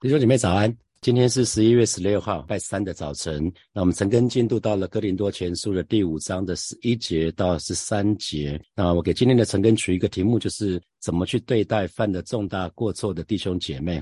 弟兄姐妹早安，今天是十一月十六号，拜三的早晨。那我们陈根进度到了哥林多前书的第五章的十一节到十三节。那我给今天的陈根取一个题目，就是怎么去对待犯了重大过错的弟兄姐妹。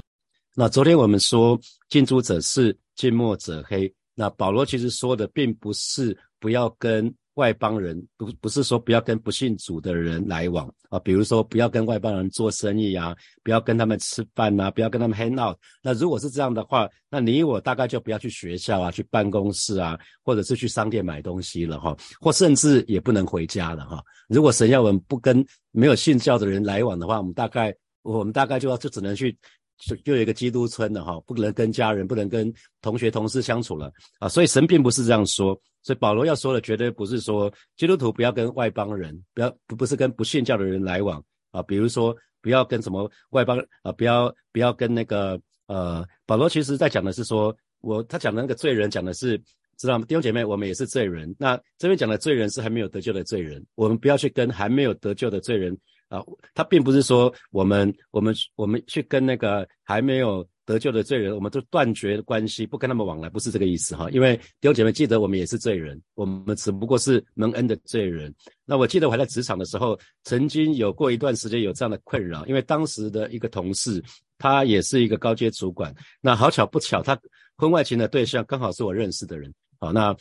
那昨天我们说近朱者赤，近墨者黑。那保罗其实说的并不是不要跟。外邦人不不是说不要跟不信主的人来往啊，比如说不要跟外邦人做生意啊，不要跟他们吃饭呐，不要跟他们 hang out。那如果是这样的话，那你我大概就不要去学校啊，去办公室啊，或者是去商店买东西了哈，或甚至也不能回家了哈。如果神要我们不跟没有信教的人来往的话，我们大概我们大概就要就只能去。就就有一个基督村的哈，不能跟家人，不能跟同学同事相处了啊，所以神并不是这样说，所以保罗要说的绝对不是说基督徒不要跟外邦人，不要不不是跟不信教的人来往啊，比如说不要跟什么外邦啊，不要不要跟那个呃，保罗其实在讲的是说，我他讲的那个罪人讲的是，知道吗？弟兄姐妹，我们也是罪人，那这边讲的罪人是还没有得救的罪人，我们不要去跟还没有得救的罪人。啊，他并不是说我们我们我们去跟那个还没有得救的罪人，我们都断绝关系，不跟他们往来，不是这个意思哈。因为弟兄姐妹记得，我们也是罪人，我们只不过是蒙恩的罪人。那我记得我还在职场的时候，曾经有过一段时间有这样的困扰，因为当时的一个同事，他也是一个高阶主管，那好巧不巧，他婚外情的对象刚好是我认识的人，好那。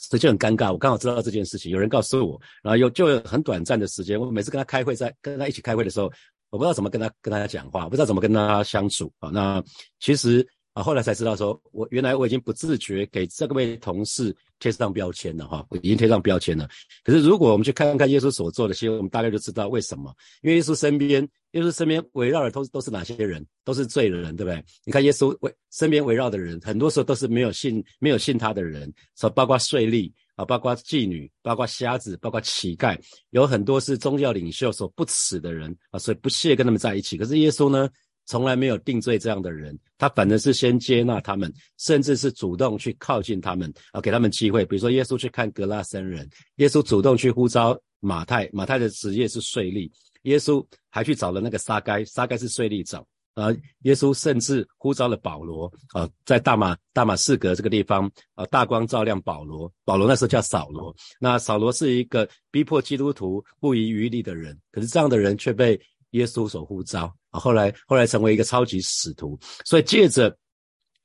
所以就很尴尬，我刚好知道这件事情，有人告诉我，然后又就很短暂的时间，我每次跟他开会，在跟他一起开会的时候，我不知道怎么跟他跟他讲话，不知道怎么跟他相处啊。那其实。啊，后来才知道，说我原来我已经不自觉给这位同事贴上标签了哈，我已经贴上标签了。可是如果我们去看看耶稣所做的，其实我们大概就知道为什么。因为耶稣身边，耶稣身边围绕的都都是哪些人？都是罪人，对不对？你看耶稣围身边围绕的人，很多时候都是没有信、没有信他的人，说包括税吏啊，包括妓女，包括瞎子，包括乞丐，有很多是宗教领袖所不耻的人啊，所以不屑跟他们在一起。可是耶稣呢？从来没有定罪这样的人，他反而是先接纳他们，甚至是主动去靠近他们啊，给他们机会。比如说，耶稣去看格拉森人，耶稣主动去呼召马太，马太的职业是税吏，耶稣还去找了那个沙该，沙该是税吏长啊。耶稣甚至呼召了保罗啊，在大马大马士革这个地方啊，大光照亮保罗，保罗那时候叫扫罗，那扫罗是一个逼迫基督徒不遗余力的人，可是这样的人却被耶稣所呼召。啊，后来后来成为一个超级使徒，所以借着，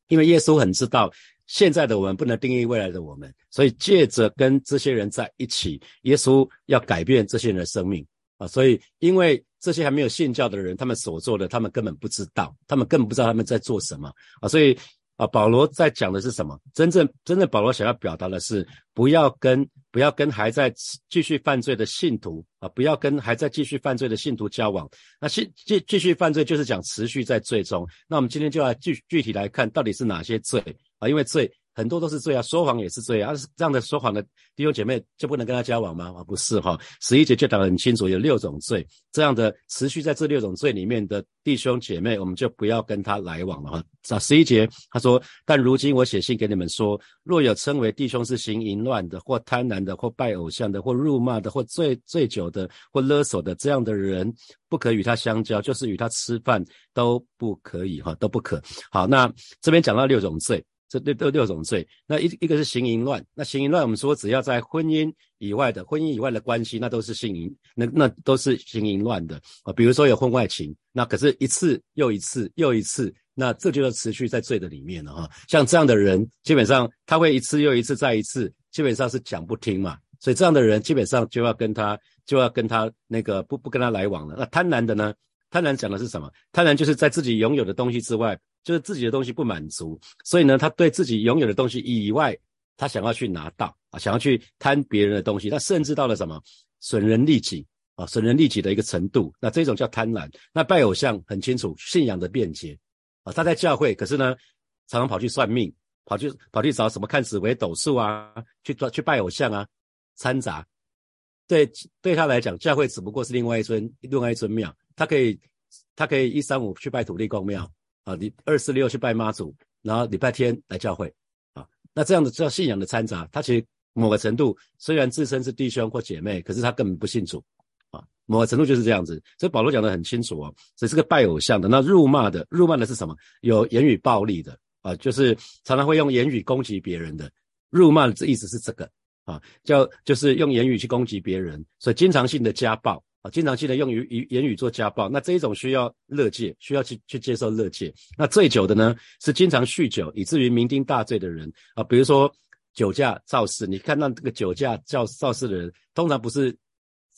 因为耶稣很知道现在的我们不能定义未来的我们，所以借着跟这些人在一起，耶稣要改变这些人的生命啊，所以因为这些还没有信教的人，他们所做的，他们根本不知道，他们根本不知道他们在做什么啊，所以。啊，保罗在讲的是什么？真正真正保罗想要表达的是，不要跟不要跟还在继续犯罪的信徒啊，不要跟还在继续犯罪的信徒交往。那继继继续犯罪就是讲持续在罪中。那我们今天就要具具体来看到底是哪些罪啊？因为罪。很多都是罪啊，说谎也是罪啊。这样的说谎的弟兄姐妹就不能跟他交往吗？啊，不是哈。十一节就讲得很清楚，有六种罪。这样的持续在这六种罪里面的弟兄姐妹，我们就不要跟他来往了哈。啊，十一节他说：“但如今我写信给你们说，若有称为弟兄是行淫乱的，或贪婪的，或拜偶像的，或辱骂的，或醉醉酒的，或勒索的，这样的人，不可与他相交，就是与他吃饭都不可以哈，都不可。好，那这边讲到六种罪。”这六六六种罪，那一一个是行淫乱，那行淫乱我们说只要在婚姻以外的婚姻以外的关系，那都是行淫，那那都是行淫乱的啊。比如说有婚外情，那可是一次又一次又一次，那这就要持续在罪的里面了哈。像这样的人，基本上他会一次又一次再一次，基本上是讲不听嘛，所以这样的人基本上就要跟他就要跟他那个不不跟他来往了。那贪婪的呢？贪婪讲的是什么？贪婪就是在自己拥有的东西之外。就是自己的东西不满足，所以呢，他对自己拥有的东西以外，他想要去拿到啊，想要去贪别人的东西，他甚至到了什么损人利己啊，损人利己的一个程度。那这种叫贪婪。那拜偶像很清楚，信仰的便捷啊，他在教会，可是呢，常常跑去算命，跑去跑去找什么看紫微斗数啊，去去拜偶像啊，掺杂。对对他来讲，教会只不过是另外一尊另外一尊庙，他可以他可以一三五去拜土地公庙。啊，你二四六去拜妈祖，然后礼拜天来教会，啊，那这样的叫信仰的掺杂，他其实某个程度虽然自称是弟兄或姐妹，可是他根本不信主，啊，某个程度就是这样子。所以保罗讲的很清楚哦，这是个拜偶像的。那辱骂的，辱骂的是什么？有言语暴力的啊，就是常常会用言语攻击别人的。辱骂的意思是这个啊，叫就是用言语去攻击别人，所以经常性的家暴。啊，经常性的用于语言语做家暴，那这一种需要乐戒，需要去去接受乐戒。那醉酒的呢，是经常酗酒以至于酩酊大醉的人啊，比如说酒驾肇事，你看到这个酒驾肇肇事的人，通常不是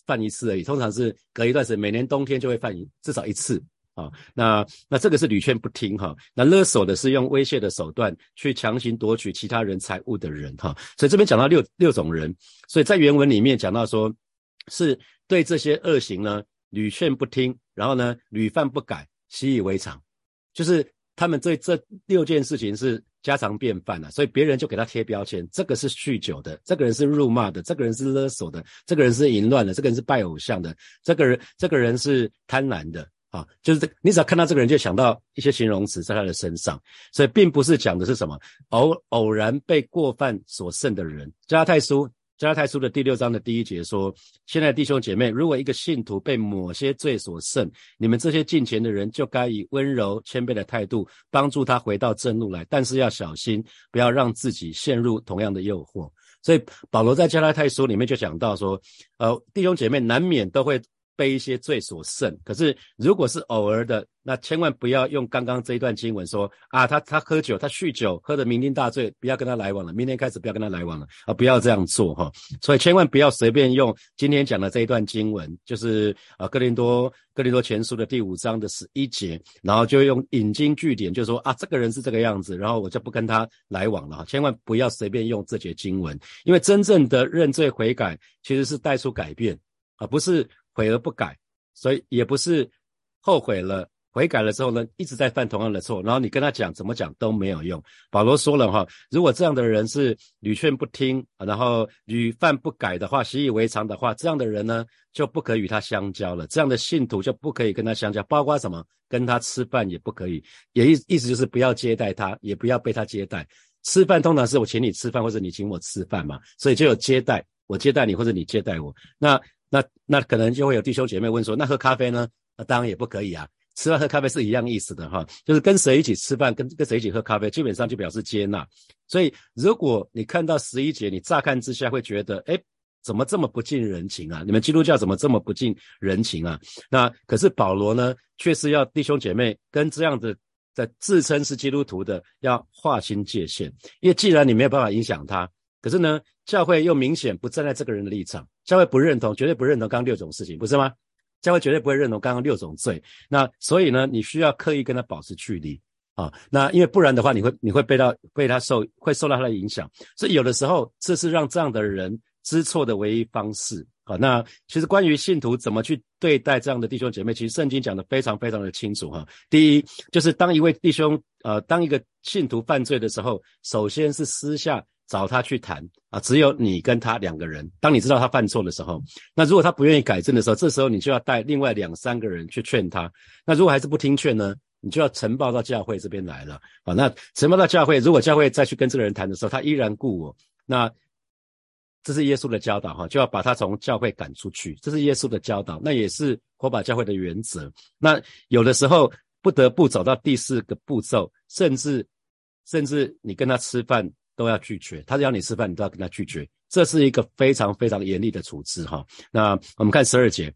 犯一次而已，通常是隔一段时间，每年冬天就会犯一至少一次啊。那那这个是屡劝不听哈。那勒索的是用威胁的手段去强行夺取其他人财物的人哈。所以这边讲到六六种人，所以在原文里面讲到说是。对这些恶行呢，屡劝不听，然后呢，屡犯不改，习以为常，就是他们对这六件事情是家常便饭了，所以别人就给他贴标签，这个是酗酒的，这个人是辱骂的，这个人是勒索的，这个人是淫乱的，这个人是拜偶像的，这个人这个人是贪婪的啊，就是这，你只要看到这个人，就想到一些形容词在他的身上，所以并不是讲的是什么偶偶然被过犯所剩的人，加太书。加拉太书的第六章的第一节说：“现在弟兄姐妹，如果一个信徒被某些罪所胜，你们这些进前的人就该以温柔谦卑的态度帮助他回到正路来，但是要小心，不要让自己陷入同样的诱惑。”所以保罗在加拉太书里面就讲到说：“呃，弟兄姐妹难免都会。”被一些罪所胜，可是如果是偶尔的，那千万不要用刚刚这一段经文说啊，他他喝酒，他酗酒，喝得酩酊大醉，不要跟他来往了，明天开始不要跟他来往了啊，不要这样做哈。所以千万不要随便用今天讲的这一段经文，就是啊，哥林多哥林多前书的第五章的十一节，然后就用引经据典，就说啊，这个人是这个样子，然后我就不跟他来往了。千万不要随便用这节经文，因为真正的认罪悔改其实是带出改变啊，不是。悔而不改，所以也不是后悔了，悔改了之后呢，一直在犯同样的错，然后你跟他讲怎么讲都没有用。保罗说了哈，如果这样的人是屡劝不听，然后屡犯不改的话，习以为常的话，这样的人呢就不可与他相交了，这样的信徒就不可以跟他相交，包括什么跟他吃饭也不可以，也意意思就是不要接待他，也不要被他接待。吃饭通常是我请你吃饭，或者你请我吃饭嘛，所以就有接待，我接待你或者你接待我，那。那那可能就会有弟兄姐妹问说，那喝咖啡呢？那当然也不可以啊。吃饭喝咖啡是一样意思的哈，就是跟谁一起吃饭，跟跟谁一起喝咖啡，基本上就表示接纳。所以如果你看到十一节，你乍看之下会觉得，哎，怎么这么不近人情啊？你们基督教怎么这么不近人情啊？那可是保罗呢，却是要弟兄姐妹跟这样的在自称是基督徒的要划清界限，因为既然你没有办法影响他。可是呢，教会又明显不站在这个人的立场，教会不认同，绝对不认同刚刚六种事情，不是吗？教会绝对不会认同刚刚六种罪。那所以呢，你需要刻意跟他保持距离啊。那因为不然的话，你会你会被到被他受会受到他的影响。所以有的时候，这是让这样的人知错的唯一方式啊。那其实关于信徒怎么去对待这样的弟兄姐妹，其实圣经讲的非常非常的清楚哈。第一，就是当一位弟兄呃，当一个信徒犯罪的时候，首先是私下。找他去谈啊，只有你跟他两个人。当你知道他犯错的时候，那如果他不愿意改正的时候，这时候你就要带另外两三个人去劝他。那如果还是不听劝呢，你就要呈报到教会这边来了啊。那呈报到教会，如果教会再去跟这个人谈的时候，他依然故我，那这是耶稣的教导哈，就要把他从教会赶出去。这是耶稣的教导，那也是火把教会的原则。那有的时候不得不走到第四个步骤，甚至甚至你跟他吃饭。都要拒绝，他要你吃饭，你都要跟他拒绝，这是一个非常非常严厉的处置哈。那我们看十二节，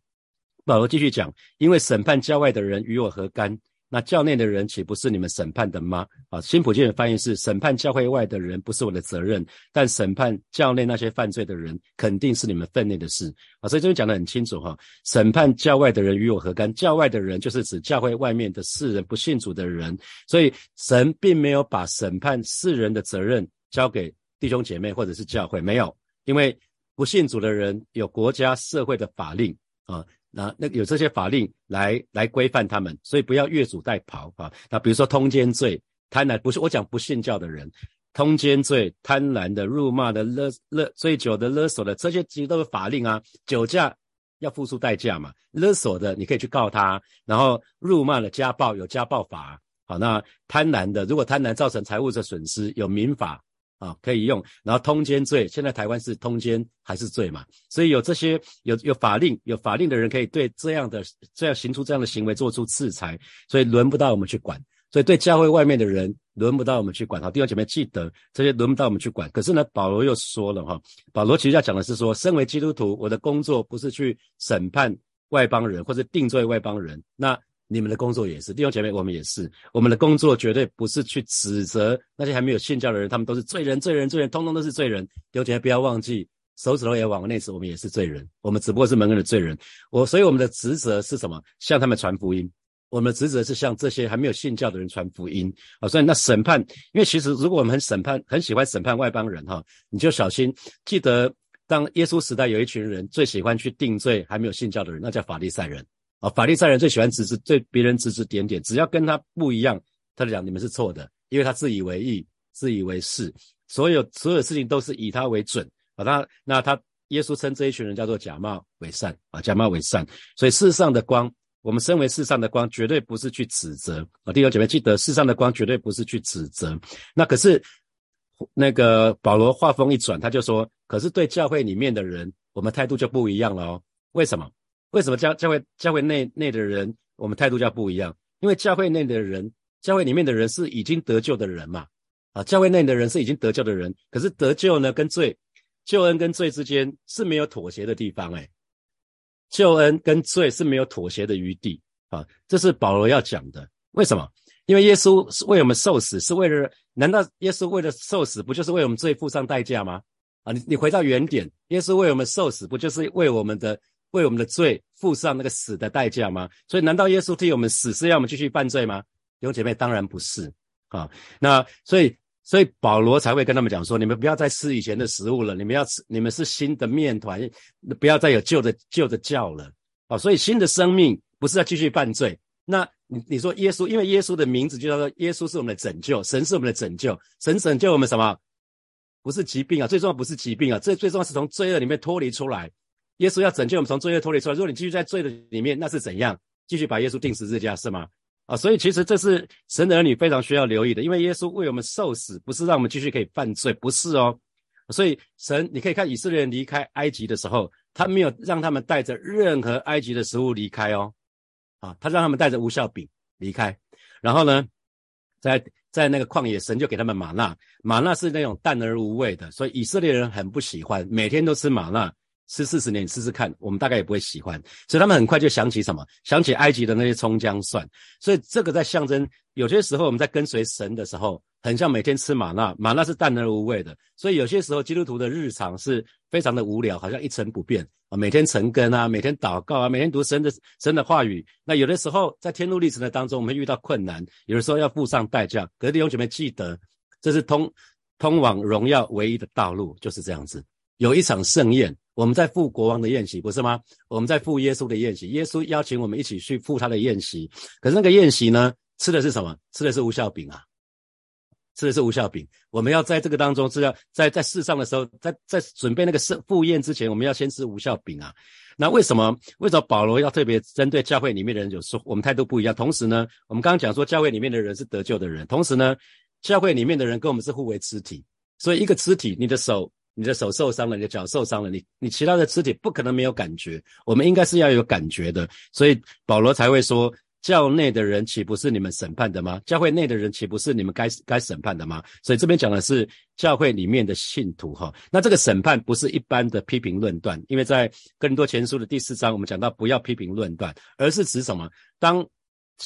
保罗继续讲，因为审判教外的人与我何干？那教内的人岂不是你们审判的吗？啊，新普京的翻译是：审判教会外的人不是我的责任，但审判教内那些犯罪的人肯定是你们分内的事啊。所以这边讲得很清楚哈，审判教外的人与我何干？教外的人就是指教会外面的世人不信主的人，所以神并没有把审判世人的责任。交给弟兄姐妹或者是教会没有，因为不信主的人有国家社会的法令啊，那那有这些法令来来规范他们，所以不要越俎代庖啊。那比如说通奸罪、贪婪，不是我讲不信教的人，通奸罪、贪婪的、辱骂的、勒勒醉酒的、勒索的，这些其实都是法令啊。酒驾要付出代价嘛，勒索的你可以去告他，然后辱骂的家暴有家暴法，好，那贪婪的如果贪婪造成财物的损失有民法。啊，可以用。然后通奸罪，现在台湾是通奸还是罪嘛？所以有这些有有法令有法令的人可以对这样的这样行出这样的行为做出制裁，所以轮不到我们去管。所以对教会外面的人轮不到我们去管。好，弟兄姐妹记得这些轮不到我们去管。可是呢，保罗又说了哈，保罗其实要讲的是说，身为基督徒，我的工作不是去审判外邦人或者定罪外邦人。那你们的工作也是，弟兄姐妹，我们也是，我们的工作绝对不是去指责那些还没有信教的人，他们都是罪人，罪人，罪人，通通都是罪人。弟兄姐妹不要忘记，手指头也往内指，我们也是罪人，我们只不过是门人的罪人。我所以我们的职责是什么？向他们传福音。我们的职责是向这些还没有信教的人传福音啊，所以那审判，因为其实如果我们很审判，很喜欢审判外邦人哈，你就小心。记得当耶稣时代有一群人最喜欢去定罪还没有信教的人，那叫法利赛人啊。法利赛人最喜欢指指对别人指指点点，只要跟他不一样，他就讲你们是错的，因为他自以为意、自以为是，所有所有事情都是以他为准啊。他那他耶稣称这一群人叫做假冒伪善啊，假冒伪善。所以世上的光。我们身为世上的光，绝对不是去指责啊！弟兄姐妹，记得世上的光绝对不是去指责。那可是那个保罗话锋一转，他就说：“可是对教会里面的人，我们态度就不一样了哦。为什么？为什么教教会教会内内的人，我们态度就不一样？因为教会内的人，教会里面的人是已经得救的人嘛？啊，教会内的人是已经得救的人。可是得救呢，跟罪救恩跟罪之间是没有妥协的地方，哎。”救恩跟罪是没有妥协的余地啊！这是保罗要讲的。为什么？因为耶稣是为我们受死，是为了……难道耶稣为了受死，不就是为我们罪付上代价吗？啊，你你回到原点，耶稣为我们受死，不就是为我们的为我们的罪付上那个死的代价吗？所以，难道耶稣替我们死是要我们继续犯罪吗？弟兄姐妹，当然不是啊！那所以。所以保罗才会跟他们讲说：你们不要再吃以前的食物了，你们要吃，你们是新的面团，不要再有旧的旧的教了啊！所以新的生命不是要继续犯罪。那你你说耶稣，因为耶稣的名字就叫做耶稣是我们的拯救，神是我们的拯救，神拯救我们什么？不是疾病啊，最重要不是疾病啊，最最重要是从罪恶里面脱离出来。耶稣要拯救我们从罪恶脱离出来。如果你继续在罪的里面，那是怎样？继续把耶稣钉十字架是吗？啊，所以其实这是神的儿女非常需要留意的，因为耶稣为我们受死，不是让我们继续可以犯罪，不是哦。所以神，你可以看以色列人离开埃及的时候，他没有让他们带着任何埃及的食物离开哦。啊，他让他们带着无效饼离开，然后呢，在在那个旷野，神就给他们玛纳，玛纳是那种淡而无味的，所以以色列人很不喜欢，每天都吃玛纳。吃四十年，你试试看，我们大概也不会喜欢。所以他们很快就想起什么？想起埃及的那些葱姜蒜。所以这个在象征，有些时候我们在跟随神的时候，很像每天吃玛纳，玛纳是淡而无味的。所以有些时候基督徒的日常是非常的无聊，好像一成不变啊，每天晨更啊，每天祷告啊，每天读神的神的话语。那有的时候在天路历程的当中，我们遇到困难，有的时候要付上代价。可是弟兄姐妹记得，这是通通往荣耀唯一的道路，就是这样子。有一场盛宴。我们在赴国王的宴席，不是吗？我们在赴耶稣的宴席，耶稣邀请我们一起去赴他的宴席。可是那个宴席呢，吃的是什么？吃的是无效饼啊，吃的是无效饼。我们要在这个当中是要在在世上的时候，在在准备那个盛赴宴之前，我们要先吃无效饼啊。那为什么？为什么保罗要特别针对教会里面的人有说我们态度不一样？同时呢，我们刚刚讲说教会里面的人是得救的人，同时呢，教会里面的人跟我们是互为肢体，所以一个肢体，你的手。你的手受伤了，你的脚受伤了，你你其他的肢体不可能没有感觉，我们应该是要有感觉的，所以保罗才会说，教内的人岂不是你们审判的吗？教会内的人岂不是你们该该审判的吗？所以这边讲的是教会里面的信徒哈，那这个审判不是一般的批评论断，因为在更多前书的第四章，我们讲到不要批评论断，而是指什么？当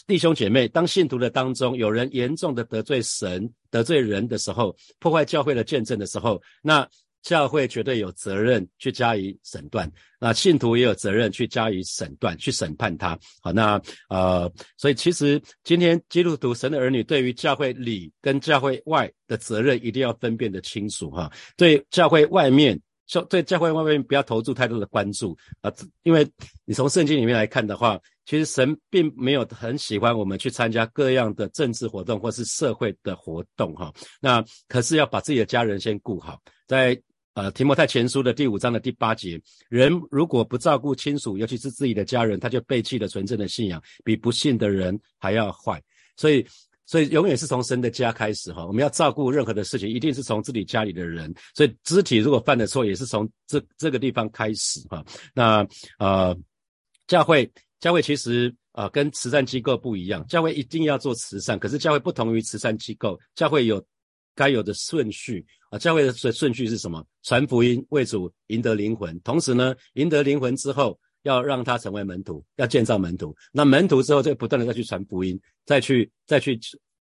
弟兄姐妹，当信徒的当中有人严重的得罪神、得罪人的时候，破坏教会的见证的时候，那。教会绝对有责任去加以审断，那信徒也有责任去加以审断，去审判他。好，那呃，所以其实今天基督徒神的儿女对于教会里跟教会外的责任一定要分辨得清楚哈。对教会外面，教对教会外面不要投注太多的关注啊，因为你从圣经里面来看的话，其实神并没有很喜欢我们去参加各样的政治活动或是社会的活动哈。那可是要把自己的家人先顾好，在。呃，提摩太前书的第五章的第八节，人如果不照顾亲属，尤其是自己的家人，他就背弃了纯正的信仰，比不信的人还要坏。所以所以永远是从神的家开始哈。我们要照顾任何的事情，一定是从自己家里的人。所以肢体如果犯的错，也是从这这个地方开始哈。那呃，教会教会其实啊跟慈善机构不一样，教会一定要做慈善，可是教会不同于慈善机构，教会有该有的顺序啊。教会的顺顺序是什么？传福音为主，赢得灵魂，同时呢，赢得灵魂之后。要让他成为门徒，要建造门徒。那门徒之后，就不断的再去传福音，再去再去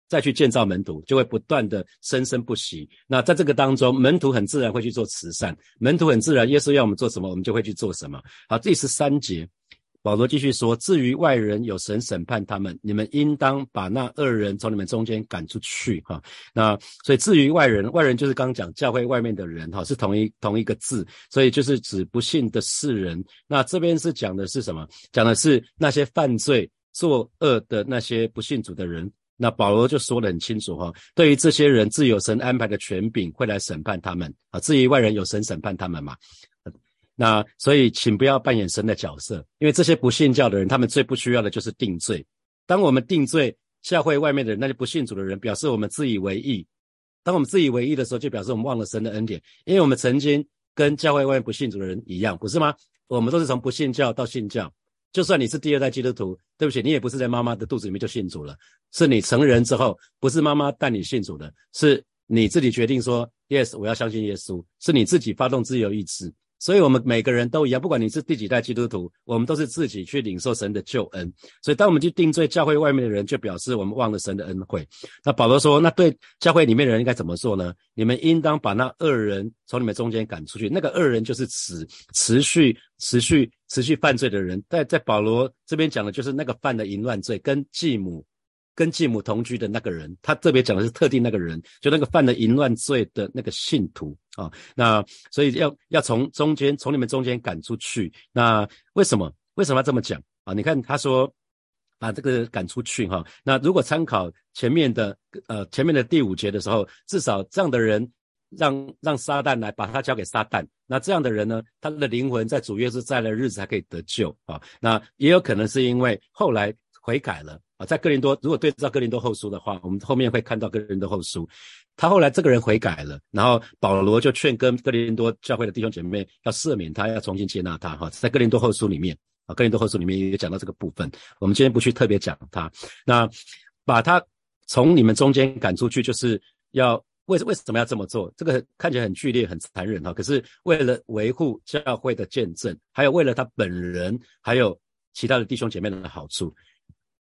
再去建造门徒，就会不断的生生不息。那在这个当中，门徒很自然会去做慈善，门徒很自然，耶稣要我们做什么，我们就会去做什么。好，第十三节。保罗继续说：“至于外人，有神审判他们，你们应当把那恶人从你们中间赶出去。”哈，那所以至于外人，外人就是刚刚讲教会外面的人，哈，是同一同一个字，所以就是指不信的世人。那这边是讲的是什么？讲的是那些犯罪作恶的那些不信主的人。那保罗就说得很清楚，哈，对于这些人，自有神安排的权柄会来审判他们。啊，至于外人，有神审判他们嘛？那所以，请不要扮演神的角色，因为这些不信教的人，他们最不需要的就是定罪。当我们定罪教会外面的人，那些不信主的人，表示我们自以为意。当我们自以为意的时候，就表示我们忘了神的恩典，因为我们曾经跟教会外面不信主的人一样，不是吗？我们都是从不信教到信教。就算你是第二代基督徒，对不起，你也不是在妈妈的肚子里面就信主了，是你成人之后，不是妈妈带你信主的，是你自己决定说，yes，我要相信耶稣，是你自己发动自由意志。所以，我们每个人都一样，不管你是第几代基督徒，我们都是自己去领受神的救恩。所以，当我们去定罪教会外面的人，就表示我们忘了神的恩惠。那保罗说，那对教会里面的人应该怎么做呢？你们应当把那恶人从你们中间赶出去。那个恶人就是持持续、持续、持续犯罪的人。在在保罗这边讲的就是那个犯的淫乱罪，跟继母。跟继母同居的那个人，他特别讲的是特定那个人，就那个犯了淫乱罪的那个信徒啊。那所以要要从中间从你们中间赶出去。那为什么为什么要这么讲啊？你看他说把这个赶出去哈。那如果参考前面的呃前面的第五节的时候，至少这样的人让让撒旦来把他交给撒旦。那这样的人呢，他的灵魂在主耶稣在的日子才可以得救啊。那也有可能是因为后来悔改了。在哥林多，如果对照哥林多后书的话，我们后面会看到哥林多后书，他后来这个人悔改了，然后保罗就劝跟哥林多教会的弟兄姐妹要赦免他，要重新接纳他。哈，在哥林多后书里面啊，哥林多后书里面也讲到这个部分，我们今天不去特别讲他。那把他从你们中间赶出去，就是要为为什么要这么做？这个看起来很剧烈、很残忍哈，可是为了维护教会的见证，还有为了他本人，还有其他的弟兄姐妹们的好处。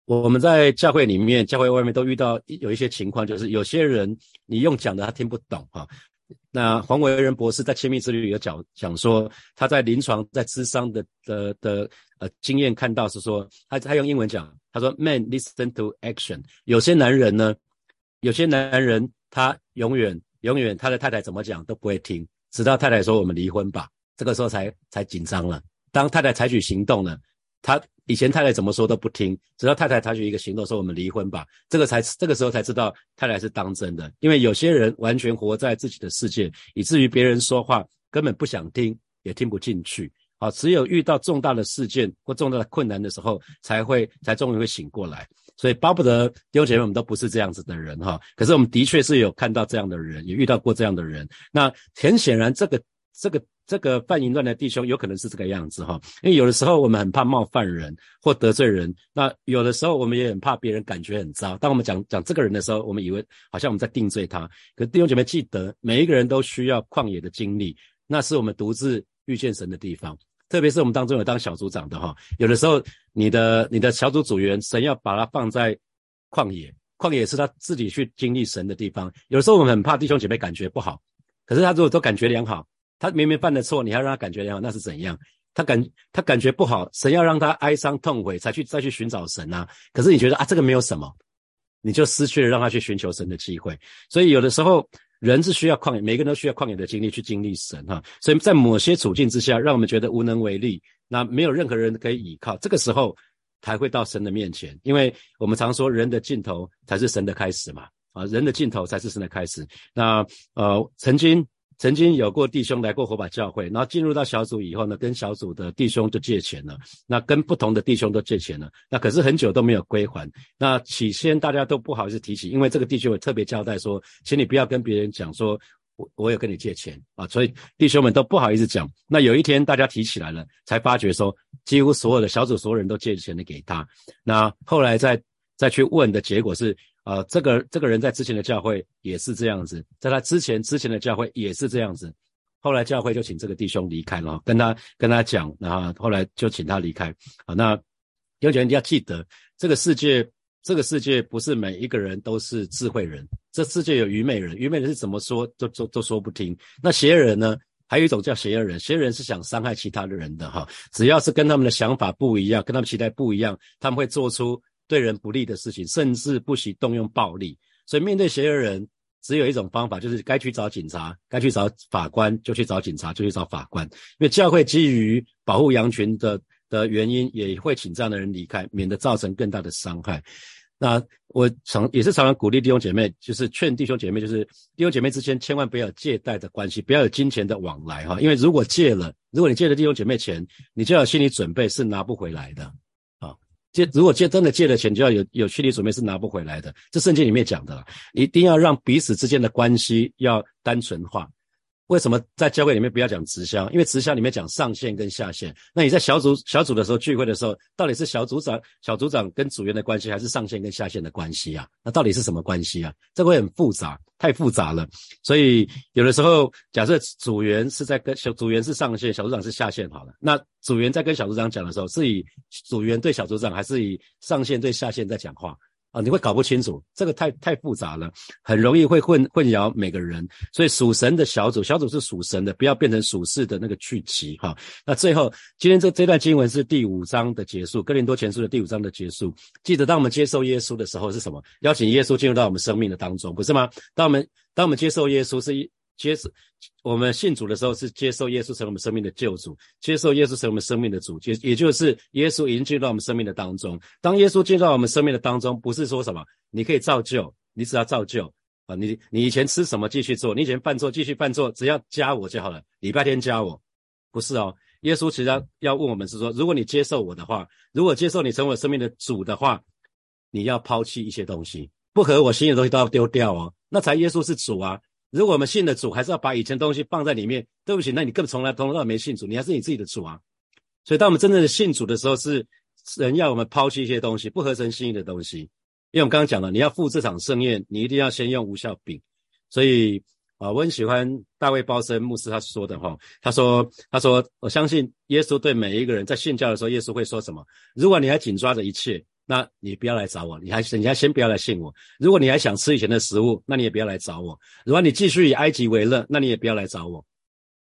我们在教会里面、教会外面都遇到有一些情况，就是有些人你用讲的他听不懂哈。那黄维仁博士在亲密之旅有讲讲说，他在临床在智商的的的呃经验看到是说，他他用英文讲，他说 “Man listen to action”。有些男人呢，有些男人他永远永远他的太太怎么讲都不会听，直到太太说我们离婚吧，这个时候才才紧张了。当太太采取行动了，他。以前太太怎么说都不听，直到太太采取一个行动说我们离婚吧，这个才这个时候才知道太太是当真的。因为有些人完全活在自己的世界，以至于别人说话根本不想听，也听不进去。好，只有遇到重大的事件或重大的困难的时候，才会才终于会醒过来。所以巴不得弟兄姐妹们都不是这样子的人哈。可是我们的确是有看到这样的人，也遇到过这样的人。那很显然，这个这个。这个犯淫乱的弟兄有可能是这个样子哈，因为有的时候我们很怕冒犯人或得罪人，那有的时候我们也很怕别人感觉很糟。当我们讲讲这个人的时候，我们以为好像我们在定罪他。可弟兄姐妹记得，每一个人都需要旷野的经历，那是我们独自遇见神的地方。特别是我们当中有当小组长的哈，有的时候你的你的小组组员，神要把他放在旷野，旷野是他自己去经历神的地方。有的时候我们很怕弟兄姐妹感觉不好，可是他如果都感觉良好。他明明犯了错，你还让他感觉良好，那是怎样？他感他感觉不好，神要让他哀伤痛悔，才去再去寻找神啊。可是你觉得啊，这个没有什么，你就失去了让他去寻求神的机会。所以有的时候人是需要旷野，每个人都需要旷野的经历去经历神哈。所以在某些处境之下，让我们觉得无能为力，那没有任何人可以依靠，这个时候才会到神的面前，因为我们常说人的尽头才是神的开始嘛。啊，人的尽头才是神的开始。那呃，曾经。曾经有过弟兄来过火把教会，然后进入到小组以后呢，跟小组的弟兄就借钱了。那跟不同的弟兄都借钱了，那可是很久都没有归还。那起先大家都不好意思提起，因为这个弟兄有特别交代说，请你不要跟别人讲说我我有跟你借钱啊，所以弟兄们都不好意思讲。那有一天大家提起来了，才发觉说，几乎所有的小组所有人都借钱的给他。那后来再再去问的结果是。啊，这个这个人在之前的教会也是这样子，在他之前之前的教会也是这样子，后来教会就请这个弟兄离开了，跟他跟他讲，然后后来就请他离开。好，那有姐你要记得，这个世界这个世界不是每一个人都是智慧人，这世界有愚昧人，愚昧人是怎么说都都都说不听。那邪恶人呢？还有一种叫邪恶人，邪恶人是想伤害其他的人的哈，只要是跟他们的想法不一样，跟他们期待不一样，他们会做出。对人不利的事情，甚至不惜动用暴力。所以面对邪恶人，只有一种方法，就是该去找警察，该去找法官就去找警察，就去找法官。因为教会基于保护羊群的的原因，也会请这样的人离开，免得造成更大的伤害。那我常也是常常鼓励弟兄姐妹，就是劝弟兄姐妹，就是弟兄姐妹之间千万不要借贷的关系，不要有金钱的往来哈。因为如果借了，如果你借了弟兄姐妹钱，你就要心理准备是拿不回来的。借如果借真的借了钱，就要有有心理准备是拿不回来的。这圣经里面讲的，一定要让彼此之间的关系要单纯化。为什么在教会里面不要讲直销？因为直销里面讲上线跟下线。那你在小组小组的时候聚会的时候，到底是小组长小组长跟组员的关系，还是上线跟下线的关系啊？那到底是什么关系啊？这会很复杂，太复杂了。所以有的时候，假设组员是在跟小组员是上线，小组长是下线好了。那组员在跟小组长讲的时候，是以组员对小组长，还是以上线对下线在讲话？啊，你会搞不清楚，这个太太复杂了，很容易会混混淆每个人。所以属神的小组，小组是属神的，不要变成属世的那个聚集哈。那最后，今天这这段经文是第五章的结束，哥林多前书的第五章的结束。记得当我们接受耶稣的时候是什么？邀请耶稣进入到我们生命的当中，不是吗？当我们当我们接受耶稣是一。接受我们信主的时候，是接受耶稣成为我们生命的救主，接受耶稣成为我们生命的主，也也就是耶稣已经进入到我们生命的当中。当耶稣进入到我们生命的当中，不是说什么你可以造就，你只要造就啊，你你以前吃什么继续做，你以前犯错继续犯错，只要加我就好了。礼拜天加我，不是哦。耶稣其实要要问我们是说，如果你接受我的话，如果接受你成为我生命的主的话，你要抛弃一些东西，不合我心意的东西都要丢掉哦，那才耶稣是主啊。如果我们信的主，还是要把以前东西放在里面，对不起，那你根本从来从来没信主，你还是你自己的主啊。所以，当我们真正的信主的时候，是人要我们抛弃一些东西，不合神心意的东西。因为我们刚刚讲了，你要赴这场盛宴，你一定要先用无效饼。所以啊，我很喜欢大卫包森牧师他说的哈，他说他说我相信耶稣对每一个人在信教的时候，耶稣会说什么？如果你还紧抓着一切。那你不要来找我，你还你还先不要来信我。如果你还想吃以前的食物，那你也不要来找我。如果你继续以埃及为乐，那你也不要来找我。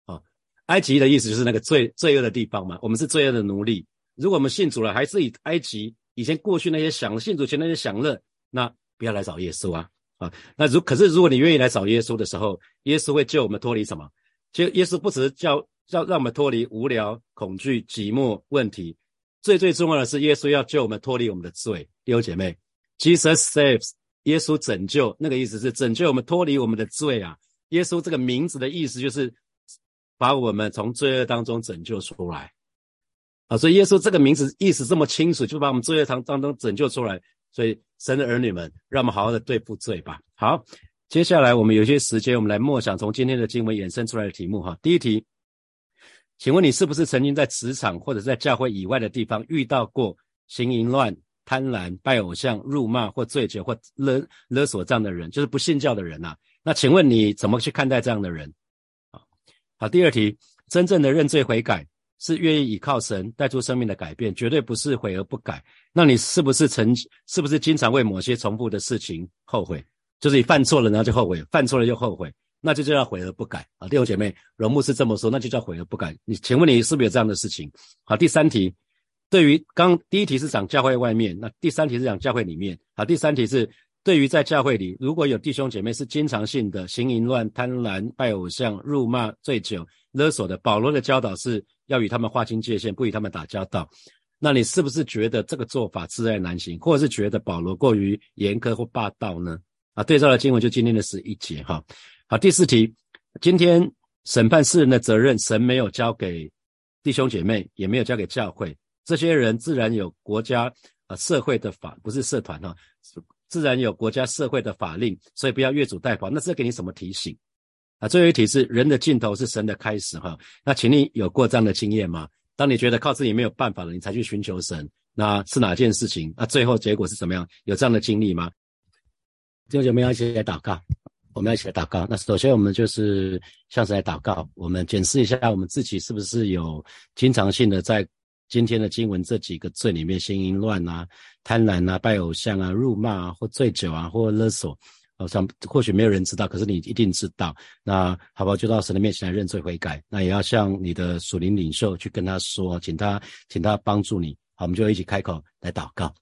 啊，埃及的意思就是那个罪罪恶的地方嘛。我们是罪恶的奴隶。如果我们信主了，还是以埃及以前过去那些享信主前那些享乐，那不要来找耶稣啊啊。那如可是如果你愿意来找耶稣的时候，耶稣会救我们脱离什么？就耶稣不只是叫叫让我们脱离无聊、恐惧、寂寞问题。最最重要的是，耶稣要救我们脱离我们的罪，弟兄姐妹，Jesus saves，耶稣拯救，那个意思是拯救我们脱离我们的罪啊。耶稣这个名字的意思就是把我们从罪恶当中拯救出来啊。所以耶稣这个名字意思这么清楚，就把我们罪恶当当中拯救出来。所以神的儿女们，让我们好好的对付罪吧。好，接下来我们有些时间，我们来默想从今天的经文衍生出来的题目哈。第一题。请问你是不是曾经在职场或者在教会以外的地方遇到过行淫乱、贪婪、拜偶像、辱骂或醉酒或勒勒索这样的人，就是不信教的人呐？那请问你怎么去看待这样的人？啊，好，第二题，真正的认罪悔改是愿意依靠神带出生命的改变，绝对不是悔而不改。那你是不是曾是不是经常为某些重复的事情后悔？就是你犯错了然后就后悔，犯错了又后悔。那就叫悔而不改啊，弟兄姐妹，荣牧师这么说，那就叫悔而不改。你请问你是不是有这样的事情？好，第三题，对于刚第一题是讲教会外面，那第三题是讲教会里面。好，第三题是对于在教会里，如果有弟兄姐妹是经常性的行淫乱、贪婪、拜偶像、辱骂、醉酒、勒索的，保罗的教导是要与他们划清界限，不与他们打交道。那你是不是觉得这个做法自爱难行，或者是觉得保罗过于严苛或霸道呢？啊，对照的经文就今天的十一节哈。好，第四题，今天审判世人的责任，神没有交给弟兄姐妹，也没有交给教会。这些人自然有国家呃社会的法，不是社团哈，自然有国家社会的法令，所以不要越俎代庖。那这给你什么提醒啊？最后一题是人的尽头是神的开始哈。那请你有过这样的经验吗？当你觉得靠自己没有办法了，你才去寻求神，那是哪件事情？那最后结果是怎么样？有这样的经历吗？弟兄姐妹要一起来祷告，我们要一起来祷告。那首先我们就是向神来祷告，我们检视一下我们自己是不是有经常性的在。今天的经文这几个罪里面，心淫乱啊、贪婪啊、拜偶像啊、辱骂啊、或醉酒啊、或勒索，好像或许没有人知道，可是你一定知道。那好不好？就到神的面前来认罪悔改。那也要向你的属灵领袖去跟他说，请他，请他帮助你。好，我们就一起开口来祷告，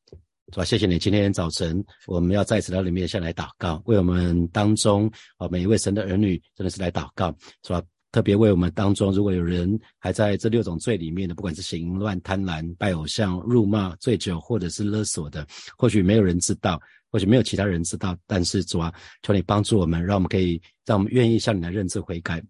是吧？谢谢你，今天早晨我们要在此到里面先来祷告，为我们当中啊每一位神的儿女，真的是来祷告，是吧？特别为我们当中，如果有人还在这六种罪里面的，不管是行乱、贪婪、拜偶像、辱骂、醉酒，或者是勒索的，或许没有人知道，或许没有其他人知道，但是主啊，求你帮助我们，让我们可以，让我们愿意向你来认知悔改，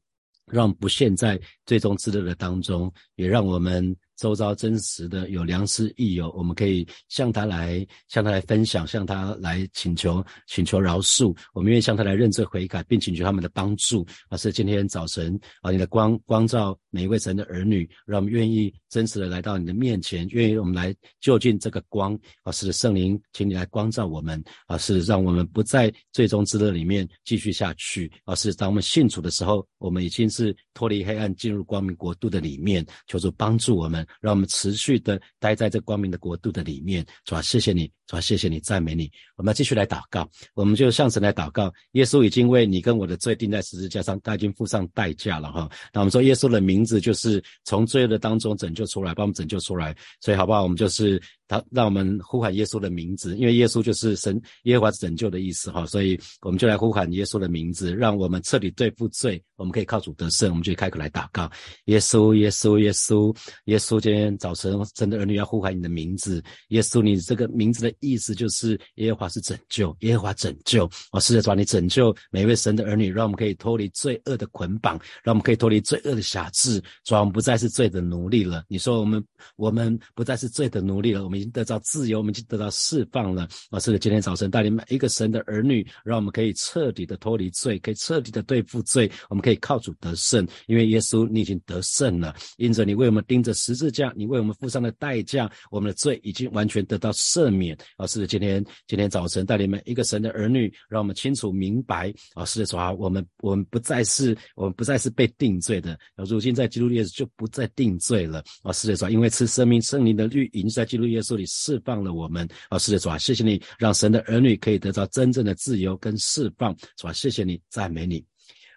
让我们不陷在最终之乐的当中，也让我们。周遭真实的有良师益友，我们可以向他来向他来分享，向他来请求请求饶恕。我们愿意向他来认罪悔改，并请求他们的帮助。啊，是今天早晨啊，你的光光照每一位神的儿女，让我们愿意真实的来到你的面前，愿意我们来就近这个光。啊，是圣灵，请你来光照我们。啊，是让我们不在最终之乐里面继续下去。啊，是当我们信主的时候，我们已经是脱离黑暗，进入光明国度的里面。求主帮助我们。让我们持续的待在这光明的国度的里面，主啊，谢谢你，主啊，谢谢你，赞美你。我们要继续来祷告，我们就向神来祷告。耶稣已经为你跟我的罪定在十字架上，他已经付上代价了哈。那我们说，耶稣的名字就是从罪恶的当中拯救出来，把我们拯救出来。所以好不好？我们就是他，让我们呼喊耶稣的名字，因为耶稣就是神耶和华是拯救的意思哈。所以我们就来呼喊耶稣的名字，让我们彻底对付罪，我们可以靠主得胜。我们就开口来祷告，耶稣，耶稣，耶稣，耶稣。今天早晨，神的儿女要呼喊你的名字，耶稣，你这个名字的意思就是耶和华是拯救，耶和华拯救。我试着抓你拯救每一位神的儿女，让我们可以脱离罪恶的捆绑，让我们可以脱离罪恶的辖制，主我们不再是罪的奴隶了。你说我们，我们不再是罪的奴隶了，我们已经得到自由，我们已经得到释放了。啊，是的今天早晨带领每一个神的儿女，让我们可以彻底的脱离罪，可以彻底的对付罪，我们可以靠主得胜，因为耶稣你已经得胜了，因着你为我们钉着十字。架，你为我们付上的代价，我们的罪已经完全得到赦免。啊，是的，今天今天早晨带领每一个神的儿女，让我们清楚明白。啊，是的，主啊，我们我们不再是我们不再是被定罪的。啊，如今在基督耶稣就不再定罪了。啊，是的，主啊，因为赐生命圣灵的律已经在基督耶稣里释放了我们。啊，是的，主啊，谢谢你让神的儿女可以得到真正的自由跟释放。主啊，谢谢你，赞美你。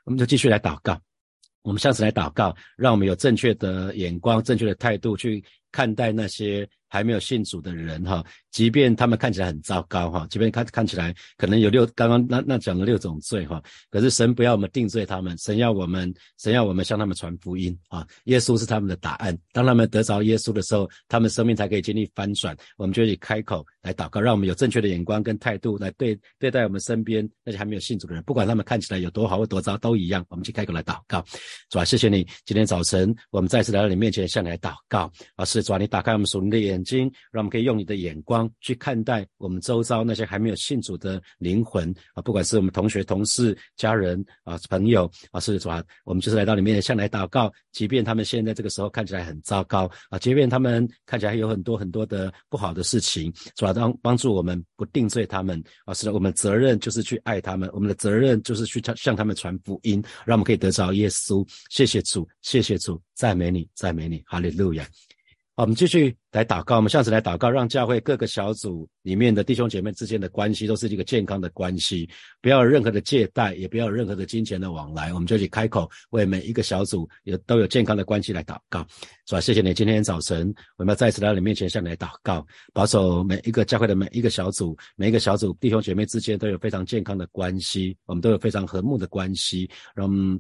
我们就继续来祷告。我们下次来祷告，让我们有正确的眼光、正确的态度去看待那些。还没有信主的人哈，即便他们看起来很糟糕哈，即便看看起来可能有六刚刚那那讲了六种罪哈，可是神不要我们定罪他们，神要我们神要我们向他们传福音啊，耶稣是他们的答案。当他们得着耶稣的时候，他们生命才可以经历翻转。我们就可以开口来祷告，让我们有正确的眼光跟态度来对对待我们身边那些还没有信主的人，不管他们看起来有多好或多糟都一样。我们去开口来祷告，主啊，谢谢你，今天早晨我们再次来到你面前向你来祷告啊，是主啊，你打开我们属灵的眼。睛，让我们可以用你的眼光去看待我们周遭那些还没有信主的灵魂啊，不管是我们同学、同事、家人啊、朋友啊，是主啊，我们就是来到里面前向来祷告，即便他们现在这个时候看起来很糟糕啊，即便他们看起来有很多很多的不好的事情，主啊，帮帮助我们不定罪他们啊，是的，我们责任就是去爱他们，我们的责任就是去向他们传福音，让我们可以得着耶稣。谢谢主，谢谢主，赞美你，赞美你，哈利路亚。好，我们继续。来祷告，我们下次来祷告，让教会各个小组里面的弟兄姐妹之间的关系都是一个健康的关系，不要有任何的借贷，也不要有任何的金钱的往来。我们就去开口为每一个小组有都有健康的关系来祷告，是吧？谢谢你，今天早晨我们要再次来到你面前向你来祷告，保守每一个教会的每一个小组，每一个小组弟兄姐妹之间都有非常健康的关系，我们都有非常和睦的关系，让我们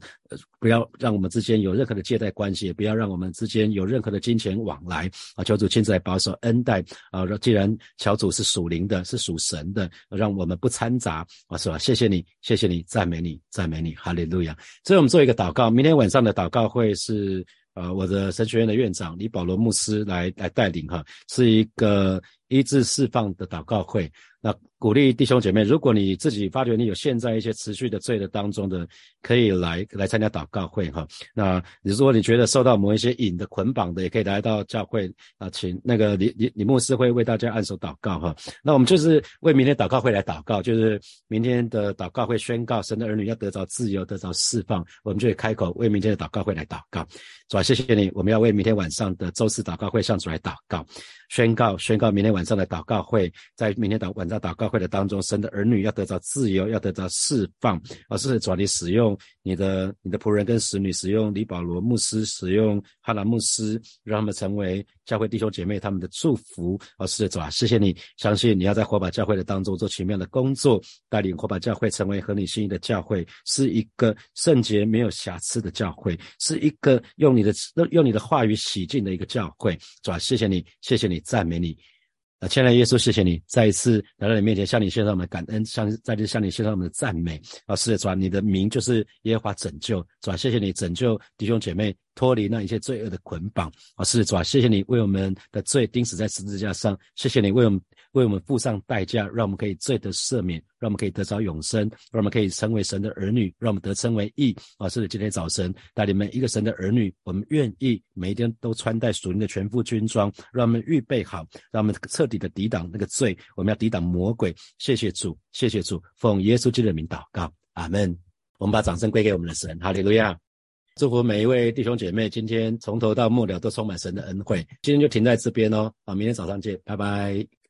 不要让我们之间有任何的借贷关系，也不要让我们之间有任何的金钱往来啊！求主亲。自来保守恩待啊。既然小组是属灵的，是属神的，让我们不掺杂啊，是吧？谢谢你，谢谢你，赞美你，赞美你，哈利路亚。所以我们做一个祷告，明天晚上的祷告会是呃我的神学院的院长李保罗牧师来来带领哈，是一个医治释放的祷告会。那鼓励弟兄姐妹，如果你自己发觉你有陷在一些持续的罪的当中的，可以来来参加祷告会哈。那你如果你觉得受到某一些瘾的捆绑的，也可以来到教会啊，请那个李李李牧师会为大家按手祷告哈。那我们就是为明天祷告会来祷告，就是明天的祷告会宣告神的儿女要得着自由，得着释放，我们就会开口为明天的祷告会来祷告。主啊，谢谢你，我们要为明天晚上的周四祷告会向主来祷告。宣告，宣告，明天晚上的祷告会，在明天祷晚上在祷告会的当中，神的儿女要得到自由，要得到释放。而是主你使用你的你的仆人跟使女，使用李保罗牧师，使用哈兰牧师，让他们成为教会弟兄姐妹他们的祝福。而是主啊，谢谢你，相信你要在火把教会的当中做奇妙的工作，带领火把教会成为合你心意的教会，是一个圣洁没有瑕疵的教会，是一个用你的用你的话语洗净的一个教会。主啊，谢谢你，谢谢你。赞美你，啊，亲爱的耶稣，谢谢你再一次来到你面前，向你献上我们的感恩，向再次向你献上我们的赞美。啊，是的，主啊，你的名就是耶和华拯救，主啊，谢谢你拯救弟兄姐妹脱离那一切罪恶的捆绑。啊，是的，主啊，谢谢你为我们的罪钉死在十字架上，谢谢你为我们。为我们付上代价，让我们可以罪得赦免，让我们可以得着永生，让我们可以成为神的儿女，让我们得称为义。啊，是的，今天早晨带领们一个神的儿女，我们愿意每一天都穿戴属灵的全副军装，让我们预备好，让我们彻底的抵挡那个罪。我们要抵挡魔鬼。谢谢主，谢谢主，奉耶稣基督的名祷告，阿门。我们把掌声归给我们的神，哈利路亚。祝福每一位弟兄姐妹，今天从头到末了都充满神的恩惠。今天就停在这边哦，好，明天早上见，拜拜。